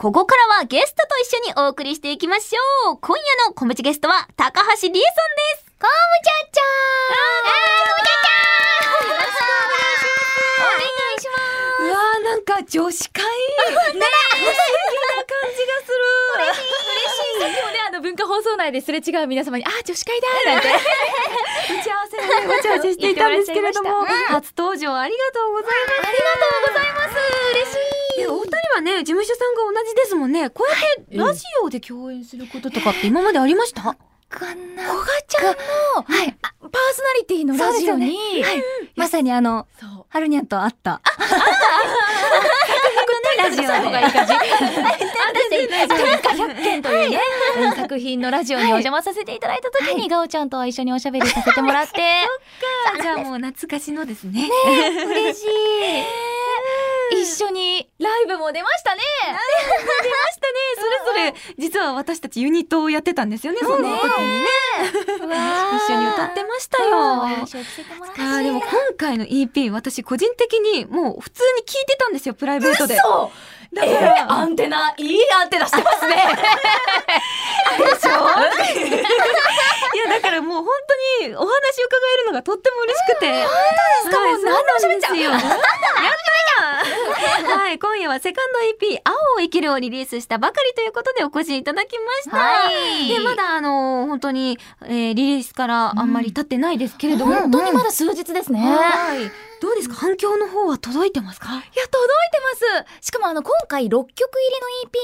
ここからはゲストと一緒にお送りしていきましょう。今夜のコムチゲストは高橋理恵さんです。コムチャッチャーよろしくお願いします。うわーなんか女子会ね 不思議な感じがする嬉しいさっきもねあの文化放送内ですれ違う皆様にあ女子会だなんて。打ち合わせでねわちゃわちゃしていたんですけれども、初登場ありがとうございます。ありがとうございます。嬉しい。お二人はね事務所さんが同じですもんね。こうやってラジオで共演することとかって今までありました、かな。こがちゃんの、はい、パーソナリティのラジオに、まさにあのそう。はるにゃんと会ったラジオの方がいい感じ。私、天下百件とい。うね、うん作品のラジオにお邪魔させていただいた時に、ガオちゃんと一緒におしゃべりさせてもらって、じゃあもう懐かしのですね。嬉しい。一緒にライブも出ましたね。出ましたね。それぞれ実は私たちユニットをやってたんですよねその時にね。一緒に歌ってましたよ。あーでも今回の EP 私個人的にもう普通に聞いてたんですよプライベートでだから、アンテナ、いいアンテナしてますね。いやだからもう本当にお話伺えるのがとっても嬉しくて。本当ですか？もう何でも喋っちゃう。よ。やったー はい今夜はセカンド EP 青を生きるをリリースしたばかりということでお越しいただきました、はい。でまだあの本当に、えーリリースからあんまり経ってないですけれども、本当にまだ数日ですね。はいどうですか？反響の方は届いてますか？いや、届いてます。しかもあの、今回6曲入り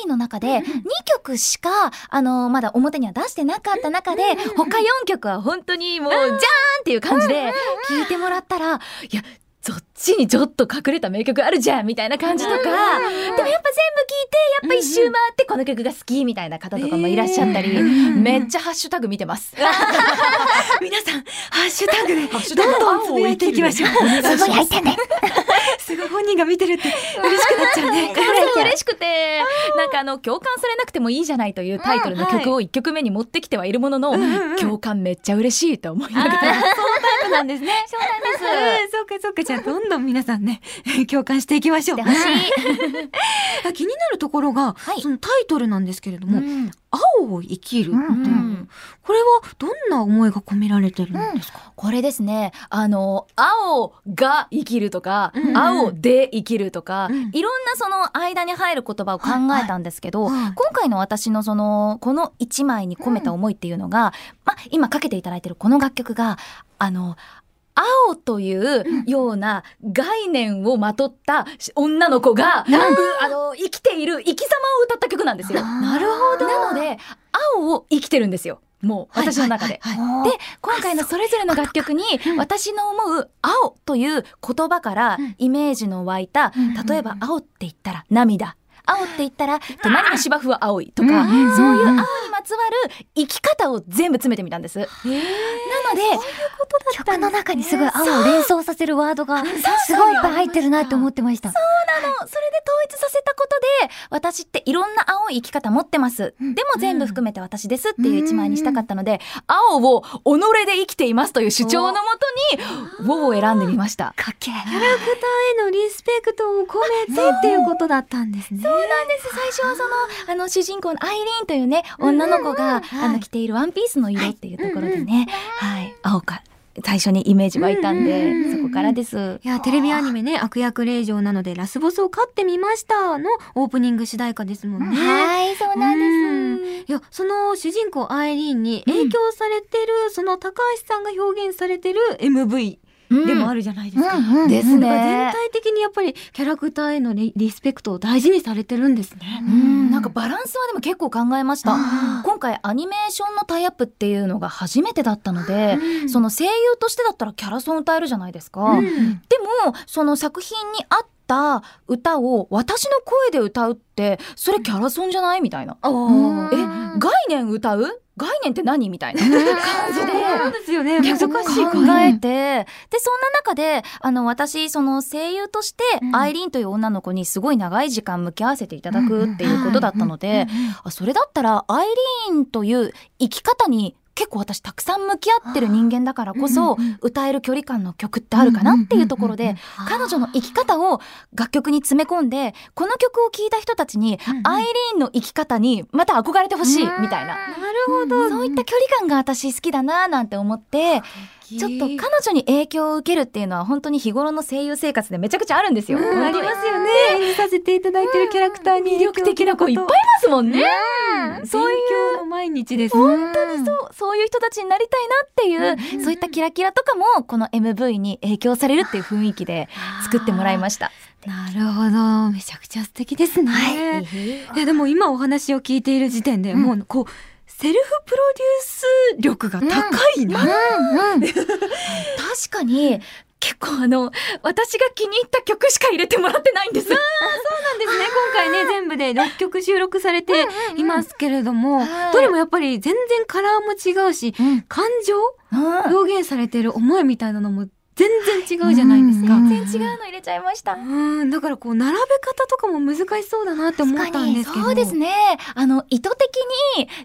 の EP の中で、2曲しか、あの、まだ表には出してなかった中で、他4曲は本当にもう、じゃーんっていう感じで、聴いてもらったら、いや、そっちにちょっと隠れた名曲あるじゃんみたいな感じとか、でもやっぱ全部聴いて、やっぱ一周回ってこの曲が好きみたいな方とかもいらっしゃったり、めっちゃハッシュタグ見てます。皆さんハッシュタグでどんどんつぶやいていきましょう。すごい入ってんね。すごい本人が見てるって嬉しくなっちゃうね。嬉しくて、なんかあの、共感されなくてもいいじゃないというタイトルの曲を1曲目に持ってきてはいるものの、共感めっちゃ嬉しいと思いながら。そうなんですね。そうなんです。うんそうかそうか。じゃあどんどん皆さんね 共感していきましょう。気になるところが、はい。そのタイトルなんですけれども、うん。青を生きる、うという。ん。これはどんな思いが込められてるんですか、これですね、あの、青が生きるとか、うん。うん青で生きるとか、うん。いろんなその間に入る言葉を考えたんですけど、はい。はい。今回の私のその、この一枚に込めた思いっていうのが、まあ、今かけていただいてるこの楽曲が、あの、青というような概念をまとった女の子が、うあ。の、生きている生き様を歌った曲なんですよ。なるほど。なので、青を生きてるんですよ。もう、私の中で。はいはいはい。で、今回のそれぞれの楽曲に、私の思う青という言葉からイメージの湧いた、例えば青って言ったら涙。青って言ったら、隣の芝生は青いとか、そういう青にまつわる生き方を全部詰めてみたんです。なので、曲の中にすごい青を連想させるワードが すごいいっぱい入ってるなって思ってました。あのそれで統一させたことで私っていろんな青い生き方持ってます、でも全部含めて私ですっていう一枚にしたかったので、青を己で生きていますという主張のもとに「ウォを選んでみましたかっけえ。キャラクターへのリスペクトを込めてっていうことだったんですね。そうなんです。最初はそのあの主人公のアイリーンというね女の子が、あの着ているワンピースの色っていうところでね、はい。青か最初にイメージ湧いたんで、そこからです。いや、テレビアニメね、悪役令嬢なのでラスボスを飼ってみましたのオープニング主題歌ですもんね。はいそうなんです。いや、その主人公アイリーンに影響されてる、その高橋さんが表現されてる MV でもあるじゃないですか。うんうんですね全。体的にやっぱりキャラクターへのリリスペクトを大事にされてるんですね。うん、なんかバランスはでも結構考えました。今回アニメーションのタイアップっていうのが初めてだったので、その声優としてだったらキャラソン歌えるじゃないですか。うんでも、その作品に合った歌を私の声で歌うって、それキャラソンじゃない？みたいな。え、概念歌う？概念って何？みたいな。感じで。そうですよね。難しい考えて、で、そんな中で、あの、私、その声優として、アイリーンという女の子にすごい長い時間向き合わせていただくっていうことだったので、あそれだったら、アイリーンという生き方に結構私たくさん向き合ってる人間だからこそ、歌える距離感の曲ってあるかなっていうところで、彼女の生き方を楽曲に詰め込んで、この曲を聴いた人たちに、アイリーンの生き方にまた憧れてほしい、みたいな。なるほど。そういった距離感が私好きだななんて思って、ちょっと彼女に影響を受けるっていうのは本当に日頃の声優生活でめちゃくちゃあるんですよ。うんありますよね。演じさせていただいてるキャラクターに魅力的な子いっぱいいますもんね。うんそういう勉強の毎日です。本当にそう、そういう人たちになりたいなっていう、そういったキラキラとかも、この MV に影響されるっていう雰囲気で作ってもらいました。なるほど。めちゃくちゃ素敵ですね。いやでも今お話を聞いている時点で、もうこう、セルフプロデュース力が高いな。確かに、結構あの、私が気に入った曲しか入れてもらってないんです。そうなんですね。今回ね、全部で6曲収録されていますけれども、はい。どれもやっぱり全然カラーも違うし、うん。感情？うん。表現されてる思いみたいなのも全然違うじゃないですか。うん全然違うの入れちゃいました。うん、だからこう並べ方とかも難しそうだなって思ったんですけど。そうですね。あの、意図的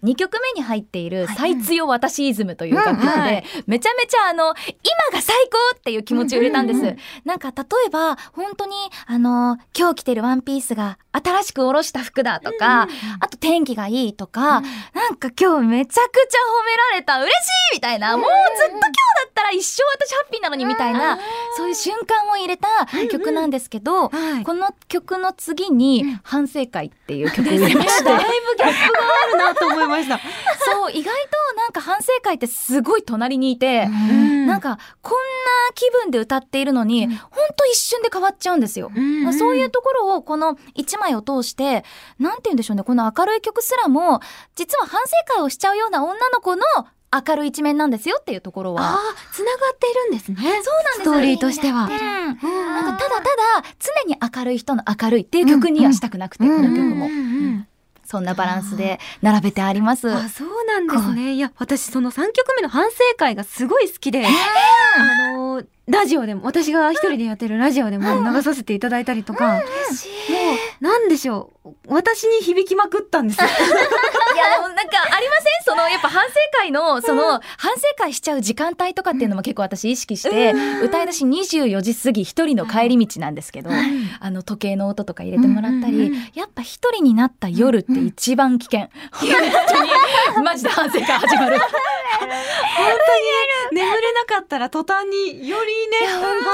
に2曲目に入っている最強私イズムという楽曲で、うんはいめちゃめちゃあの、今が最高っていう気持ちを入れたんです。うんうんうんなんか例えば、本当にあの、今日着てるワンピースが新しくおろした服だとか、あと天気がいいとか、なんか今日めちゃくちゃ褒められた嬉しいみたいな、もうずっと今日だったら一生私ハッピーなのにみたいな、そういう瞬間を入れた曲なんですけど、はい。この曲の次に反省会っていう曲を入れました。だいぶギャップがあるなと思いました。そう、意外となんか反省会ってすごい隣にいて、うんなんかこんな気分で歌っているのに、ほんと一瞬で変わっちゃうんですよ。うんうんそういうところをこの一枚を通して、なんて言うんでしょうね、この明るい曲すらも、実は反省会をしちゃうような女の子の明るい一面なんですよっていうところは。ああ、つながっているんですね。そうなんですストーリーとしては。なんかただただ常に明るい人の明るいっていう曲にはしたくなくて、この曲も。うんうんうんそんなバランスで並べてあります。あ、そうなんですね。いや、私その3曲目の反省会がすごい好きで、あの、ラジオでも、私が一人でやってるラジオでも流させていただいたりとか、もう、なんでしょう。私に響きまくったんです もなんかありません？その、やっぱ反省会の、その、反省会しちゃう時間帯とかっていうのも結構私意識して、歌い出し24時過ぎ一人の帰り道なんですけど、あの、時計の音とか入れてもらったり、やっぱ一人になった夜って一番危険。本当に、マジで反省会始まる。眠れなかったら途端によりね、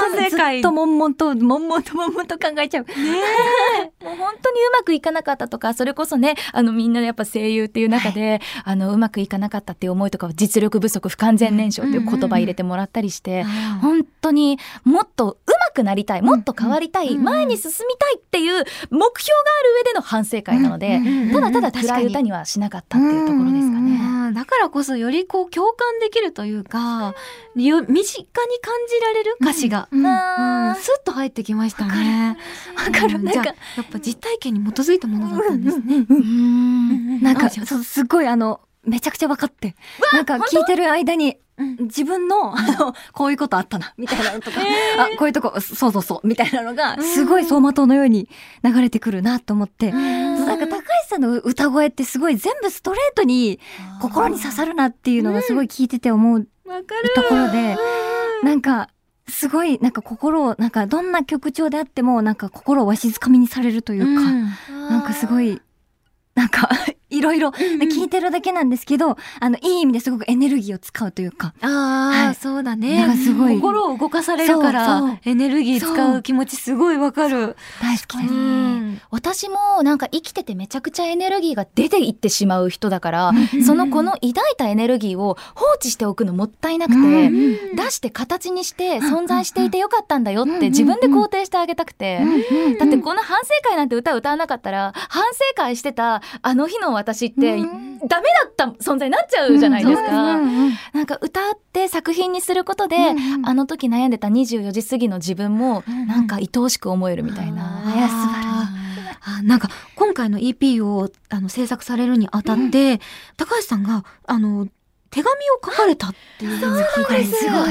反省ず会っと悶々と、悶々と悶々と考えちゃう。もう本当にうまくいかなかったとか、それこそね、あのみんなやっぱ声優っていう中で、あのうまくいかなかったっていう思いとかを実力不足不完全燃焼っていう言葉入れてもらったりして、本当にもっと上手くなりたい、もっと変わりたい、うん。前に進みたいっっていう目標がある上での反省会なので、ただただ暗い歌にはしなかったっていうところですかね。だからこそよりこう共感できるというか、よ身近に感じられる歌詞が、うんなあスッと入ってきましたね。わかるなんかやっぱ実体験に基づいたものだったんですね。なんか、そう、すごいあの、めちゃくちゃ分かって。なんか聞いてる間に、自分の、あの、こういうことあったな、みたいなのとか、あ、こういうとこ、そうそうそう、みたいなのが、すごい走馬灯のように流れてくるなと思って、なんか高橋さんの歌声ってすごい全部ストレートに心に刺さるなっていうのがすごい聞いてて思うところで、なんか、すごい、なんか心を、なんかどんな曲調であっても、なんか心をわしづかみにされるというか、なんかすごい、なんか、いろいろ、聞いてるだけなんですけど、あの、いい意味ですごくエネルギーを使うというか、ああ、はい。そうだなんねか。すごい。心を動かされるからエネルギー使う気持ちすごいわかる。う。大好き。です。ん私もなんか生きててめちゃくちゃエネルギーが出ていってしまう人だから、そのこの抱いたエネルギーを放置しておくのもったいなくて、出して形にして存在していてよかったんだよって自分で肯定してあげたくて、だってこの反省会なんて歌歌わなかったら、反省会してたあの日の私って、ダメだった存在になっちゃうじゃないですか。なんか歌って作品にすることで、あの時悩んでた24時過ぎの自分も、なんか愛おしく思えるみたいな。いや素晴らしい。あなんか今回の EP をあの制作されるにあたって、高橋さんがあの手紙を書かれたっていうんですけども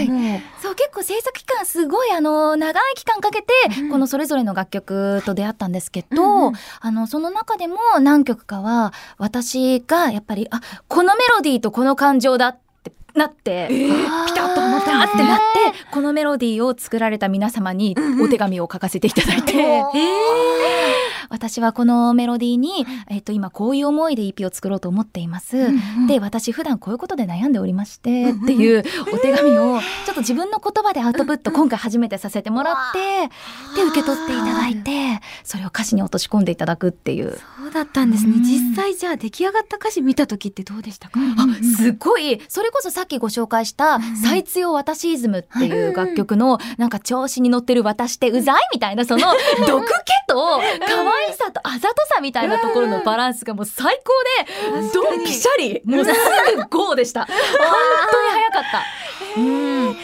そう結構制作期間すごいあの長い期間かけて、うん。このそれぞれの楽曲と出会ったんですけど、うんあのその中でも何曲かは私がやっぱりあこのメロディーとこの感情だってなって、ピタッと思っピタってなって、このメロディーを作られた皆様にお手紙を書かせていただいて、私はこのメロディーに、えっと、今こういう思いで EP を作ろうと思っています。で、私普段こういうことで悩んでおりまして、っていうお手紙を、ちょっと自分の言葉でアウトプット今回初めてさせてもらって、で、受け取っていただいて、それを歌詞に落とし込んでいただくっていう。そうだったんですね。うん。実際じゃあ出来上がった歌詞見た時ってどうでしたか？あすごいそれこそさっきご紹介した「最強私イズム」っていう楽曲のなんか調子に乗ってる私ってうざいみたいなその毒気と可愛さとあざとさみたいなところのバランスがもう最高でドンピシャリ。もうすぐゴーでした。本当に早かった。うん。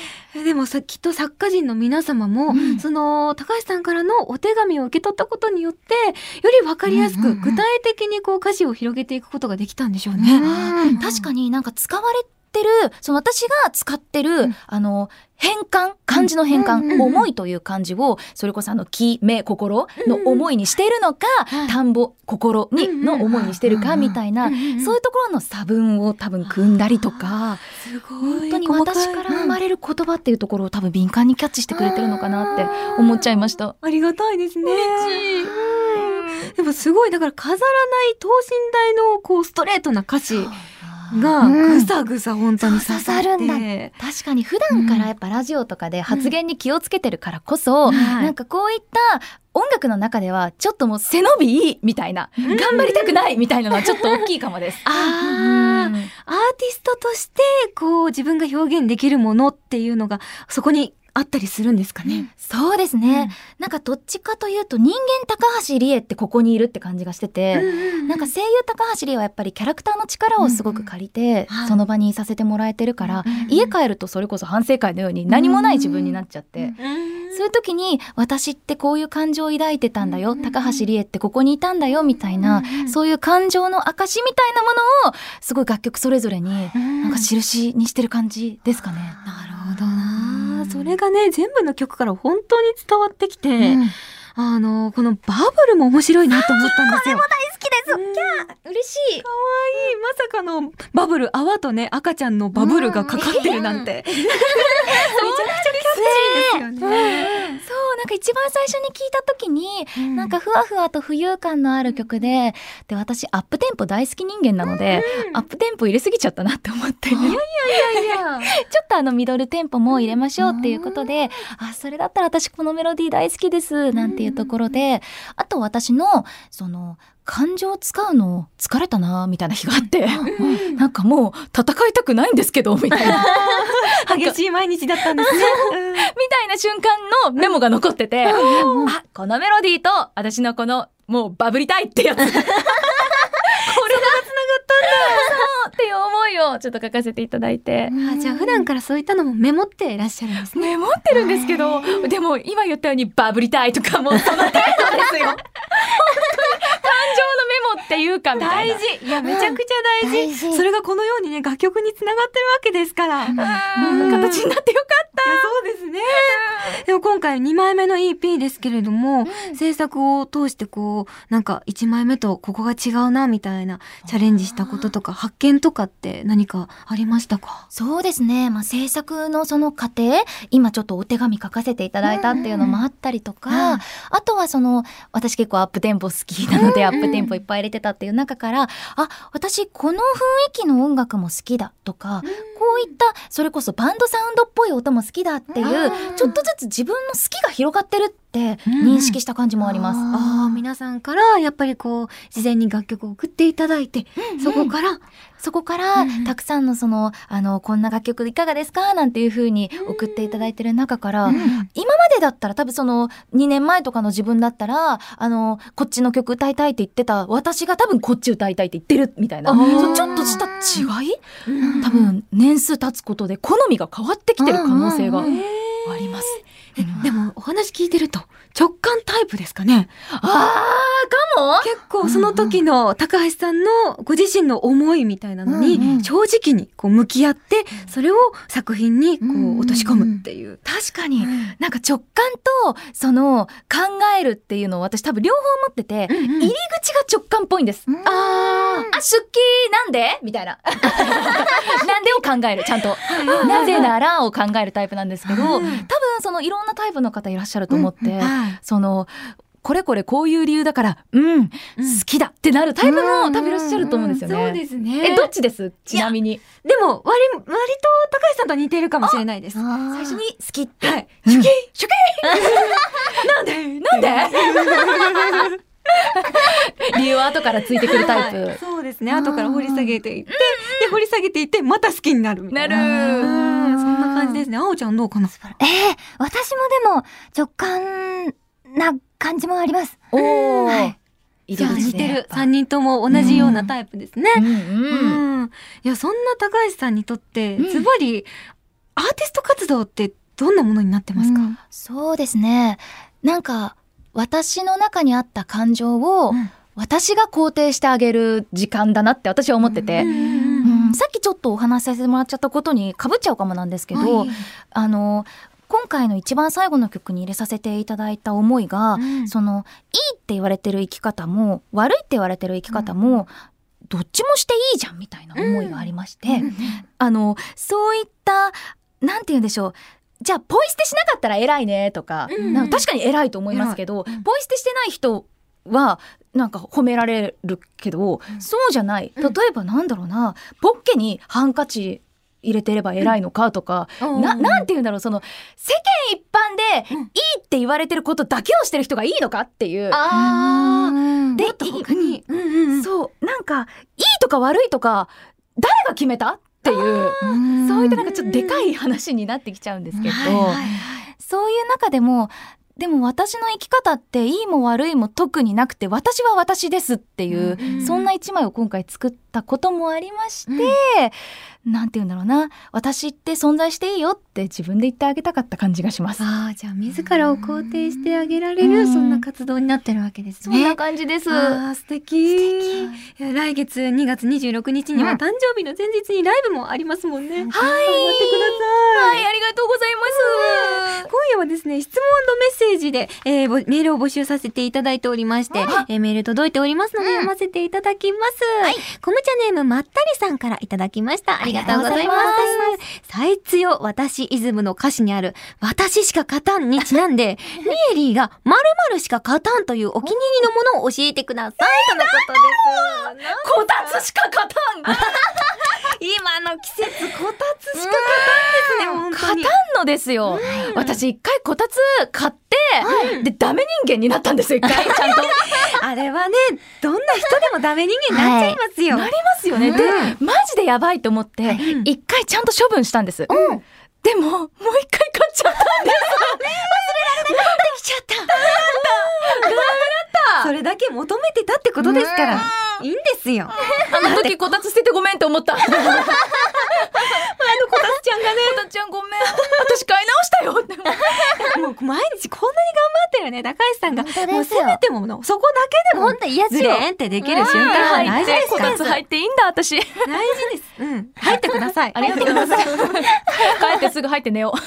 でもさきっと作家陣の皆様も、うん。その高橋さんからのお手紙を受け取ったことによってより分かりやすく、うんうんうん。具体的にこう歌詞を広げていくことができたんでしょうね。確かになんか使われてるその私が使ってる、あの変換漢字の変換、うんうんうん思いという漢字をそれこそあの気目心の思いにしているのか、田んぼ心にの思いにしてるかみたいな、そういうところの差分を多分組んだりとか、本当に私から生まれる言葉っていうところを多分敏感にキャッチしてくれてるのかなって思っちゃいました。ありがたいですね。うん。でもすごい。だから飾らない等身大のこうストレートな歌詞がうん。ぐさぐさ本当に刺さるん確かに普段からやっぱラジオとかで発言に気をつけてるからこそ、はい。なんかこういった音楽の中ではちょっともう背伸びいいみたいな、頑張りたくないみたいなのはちょっと大きいかもです。あーアーティストとしてこう自分が表現できるものっていうのがそこにあったりするんですかね？そうですね、なんかどっちかというと人間高橋理恵ってここにいるって感じがしてて、なんか声優高橋理恵はやっぱりキャラクターの力をすごく借りて、はい。その場にいさせてもらえてるから、うん家帰るとそれこそ反省会のように何もない自分になっちゃって、そういう時に私ってこういう感情を抱いてたんだよ、高橋理恵ってここにいたんだよみたいな、そういう感情の証みたいなものをすごい楽曲それぞれになんか印にしてる感じですかね。なる。それがね全部の曲から本当に伝わってきて、うんあのこのバブルも面白いなと思ったんですよ。大好きです。うんキャー嬉しい。可愛いまさかのバブル泡とね赤ちゃんのバブルがかかってるなんて、めちゃくちゃキャッチーですよね。そうなんか一番最初に聞いた時に、なんかふわふわと浮遊感のある曲でで私アップテンポ大好き人間なので、アップテンポ入れすぎちゃったなって思って、ちょっとあのミドルテンポも入れましょうっていうことで、あそれだったら私このメロディー大好きですなんていうところで、あと私のその感情を使うの疲れたなみたいな日があって、なんかもう戦いたくないんですけどみたいな。激しい毎日だったんですね。みたいな瞬間のメモが残ってて、あ、このメロディーと私のこのもうバブりたいってやつ。これが繋がったんだ。そうっていう思いをちょっと書かせていただいて。あじゃあ普段からそういったのもメモっていらっしゃるんですね。メモってるんですけど、でも今言ったようにバブりたいとかもその程度ですよ。本当に感情のメモっていうかみたいな。大事いやめちゃくちゃ大事,、大事それがこのようにね楽曲につながってるわけですから、うん形になってよかった。そうですね。でも今回2枚目の EP ですけれども、制作を通してこうなんか1枚目とここが違うなみたいなチャレンジしたこととか発見とかって何かありましたか？そうですね。まあ、制作のその過程、今ちょっとお手紙書かせていただいたっていうのもあったりとか、うんあとはその、私結構アップテンポ好きなので、アップテンポいっぱい入れてたっていう中から、あ、私この雰囲気の音楽も好きだとか、こういった、それこそバンドサウンドっぽい音も好きだっていう、ちょっとずつ自分の好きが広がってるって認識した感じもあります。ああ皆さんからやっぱりこう事前に楽曲を送っていただいて、そこからそこから、うんたくさんのその、あの、こんな楽曲いかがですか？なんていう風に送っていただいてる中から、今までだったら多分その2年前とかの自分だったら、あの、こっちの曲歌いたいって言ってた私が多分こっち歌いたいって言ってるみたいな、ちょっとした違い？多分年数経つことで好みが変わってきてる可能性があります。えでもお話聞いてると直感タイプですかね。あー、かも？結構その時の高橋さんのご自身の思いみたいなのに正直にこう向き合ってそれを作品にこう落とし込むっていう。確かに、なんか直感とその考えるっていうのを私多分両方持ってて、うんうん。入り口が直感っぽいんです。ああ、出勤なんで？みたいな。なんで遅考えるちゃんと。なぜならを考えるタイプなんですけど多分そのいろんなタイプの方いらっしゃると思って、はい。そのこれこれこういう理由だからうん、好きだってなるタイプの多分いらっしゃると思うんですよね。そうですね。えどっちです？ちなみに。でも割割と高橋さんと似てるかもしれないです。最最初に好きって、はい。シュキ シュキなんで？なんで？理由は後からついてくるタイプ。はい。そうですね。後から掘り下げていって、で掘り下げていってまた好きになるみたいな。なる感じですね。あおちゃんどうかな？えー、私もでも直感な感じもあります。おお、はいいじゃあ似てる三人とも同じようなタイプですね。うんううんん。いやそんな高橋さんにとってうんズバリアーティスト活動ってどんなものになってますか？そうですね。なんか、私の中にあった感情を、うん私が肯定してあげる時間だなって私は思ってて、うんうんさっきちょっとお話しさせてもらっちゃったことにかぶっちゃうかもなんですけど、はい。あの、今回の一番最後の曲に入れさせていただいた思いが、うん。その、いいって言われてる生き方も、悪いって言われてる生き方も、どっちもしていいじゃんみたいな思いがありまして、あの、そういった、なんて言うんでしょう。じゃあ、ポイ捨てしなかったら偉いねとか、うんか確かに偉いと思いますけど、ポイ捨てしてない人は、なんか褒められるけど、そうじゃない。例うん。えばなんだろうな、ポッケにハンカチ入れてれば偉いのかとか、うん。な、なんて言うんだろう、その、世間一般で、うん。いいって言われてることだけをしてる人がいいのかっていう。ああ。で他に。うんうんうんそう、なんか、いいとか悪いとか、誰が決めたっていう。そういったなんかちょっとでかい話になってきちゃうんですけど、はいはいはい。そういう中でも、でも私の生き方っていいも悪いも特になくて私は私ですっていう、うんそんな一枚を今回作ったこともありまして、なんて言うんだろうな私って存在していいよって自分で言ってあげたかった感じがします。ああ、じゃあ自らを肯定してあげられる、うんそんな活動になってるわけですそんなね。感じです。ああ、素敵。来月2月26日にはうん誕生日の前日にライブもありますもんね。はい。頑張ってください。はい、ありがとうございます。今夜はですね、質問とメッセージで、えーぼメールを募集させていただいておりまして、えーメール届いておりますので読ませていただきます。コムチャネームまったりさんからいただきました。ありがとうございます。最強私イズムの歌詞にある、私しか勝たんにちなんで、ミエリーが〇〇しか勝たんというお気に入りのものを教えてください。とのことです。こたつしか勝たん今の季節、こたつしか勝たんですね。勝たんのですよ。私一回こたつ買って、で、ダメ人間になったんですよ、一回。ちゃんと。あれはね、どんな人でもダメ人間になっちゃいますよ。なりますよね。で、マジでやばいと思って、うん一回ちゃんと処分したんです。でも、もう一回買っちゃったんです。それだけ求めてたってことですから、いいんですよ。あの時こたつ捨ててごめんって思った。あのこたつちゃんがね。こたつちゃんごめん。私買い直したよって。もう毎日こんなに頑張ってるね、高橋さんが。もうせめてもの、そこだけでも本、当嫌ですズよ。レンってできる瞬間は大事ですから。こたつ入っていいんだ、私。帰大事です。うん。入ってください。ありがとうございます。ってすぐ入って寝よう。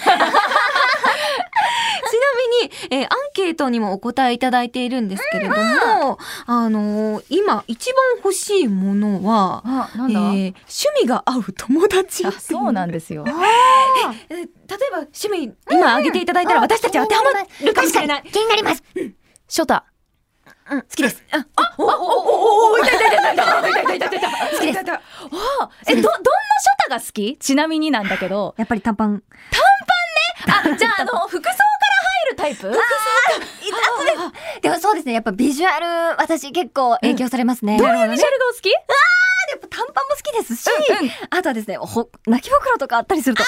ちなみに、えーアンケートにもお答えいただいているんですけれども、あのー今一番欲しいものは、えー趣味が合う友達あそうなんですよ。えー例えば趣味今挙げていただいたら私たち当てはまるかもしれない。気になります。ショタ。好きです。あ、おおおお痛い痛い痛い痛い痛い痛い痛い痛い痛い好きです。あえ、ど、どんなショタが好きちなみになんだけど。やっぱり短パン。あ、じゃあ、あの、服装タイプ？でもそうですね。やっぱビジュアル、私結構影響されますね。どういうビジュアルがお好き？パンも好きですし、あとはですね、ほ泣き袋とかあったりすると、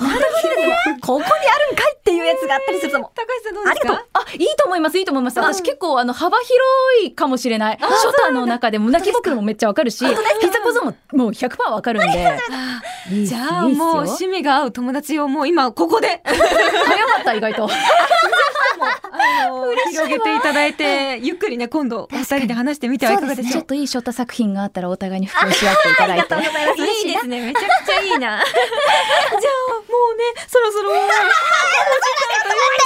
なんだこれここにあるんかいっていうやつがあったりすると。もう、高橋さんどうですか？あ、いいと思います、いいと思います。私結構、あの、幅広いかもしれない。ショタの中でも、泣き袋もめっちゃわかるし、ピザポゾももう100%わかるんで。じゃあもう趣味が合う友達をもう今ここで。早かった、意外と。あの広げていただいてゆっくりね今度お二人で話してみてはいかがでしょう？ちょっといいショタ作品があったらお互いに布教し合っていただいて。いいですね。めちゃくちゃいいな。じゃあもうねそろそろ。お時間というこ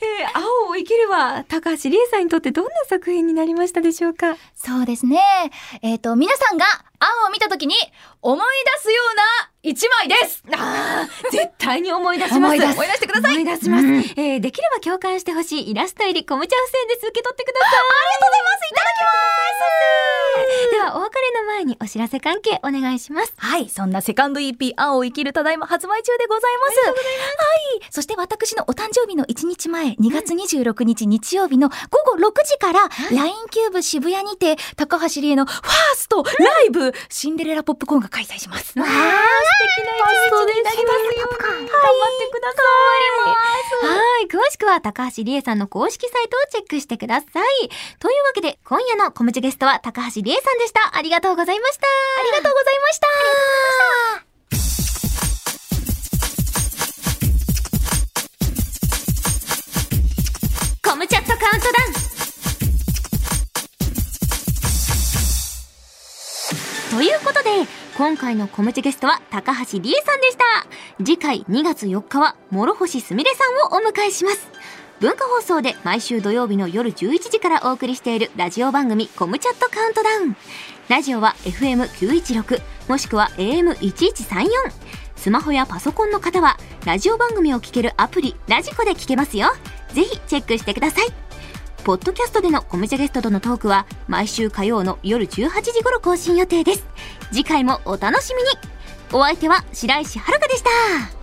とでえー青を生きるは高橋理恵さんにとってどんな作品になりましたでしょうか？そうですね。えっ、と、皆さんが青を見た時に思い出すような一枚ですあー絶対に思い出します。思い出す思い出してください思い出します。うんえーできれば共感してほしいイラスト入りコムチャ付箋です。受け取ってください。ありがとうございますいただきますでは、お別れの前にお知らせ関係お願いします。はい、そんなセカンド EP 青を生きるただいま発売中でございます。はい、そして私のお誕生日の1日前、2月26日日曜日の午後6時から、LINE キューブ渋谷にて、高橋理恵のファーストライブ、シンデレラポップコーンが開催します。わー、素敵な一日になりますよ。頑張ってください。はい、詳しくは高橋理恵さんの公式サイトをチェックしてください。というわけで、今夜のコムチゲストは高橋理恵さんでした。ありがとうございました。ありがとうございました。コムチャットカウントダウンということで、今回のコムチゲストは高橋理恵さんでした。次回2月4日は諸星すみれさんをお迎えします。文化放送で毎週土曜日の夜11時からお送りしているラジオ番組コムチャットカウントダウン。ラジオは FM916 もしくは AM1134。スマホやパソコンの方はラジオ番組を聴けるアプリラジコで聴けますよ。ぜひチェックしてください。ポッドキャストでのコムチャゲストとのトークは毎週火曜の夜18時頃更新予定です。次回もお楽しみにお相手は白石遥でした。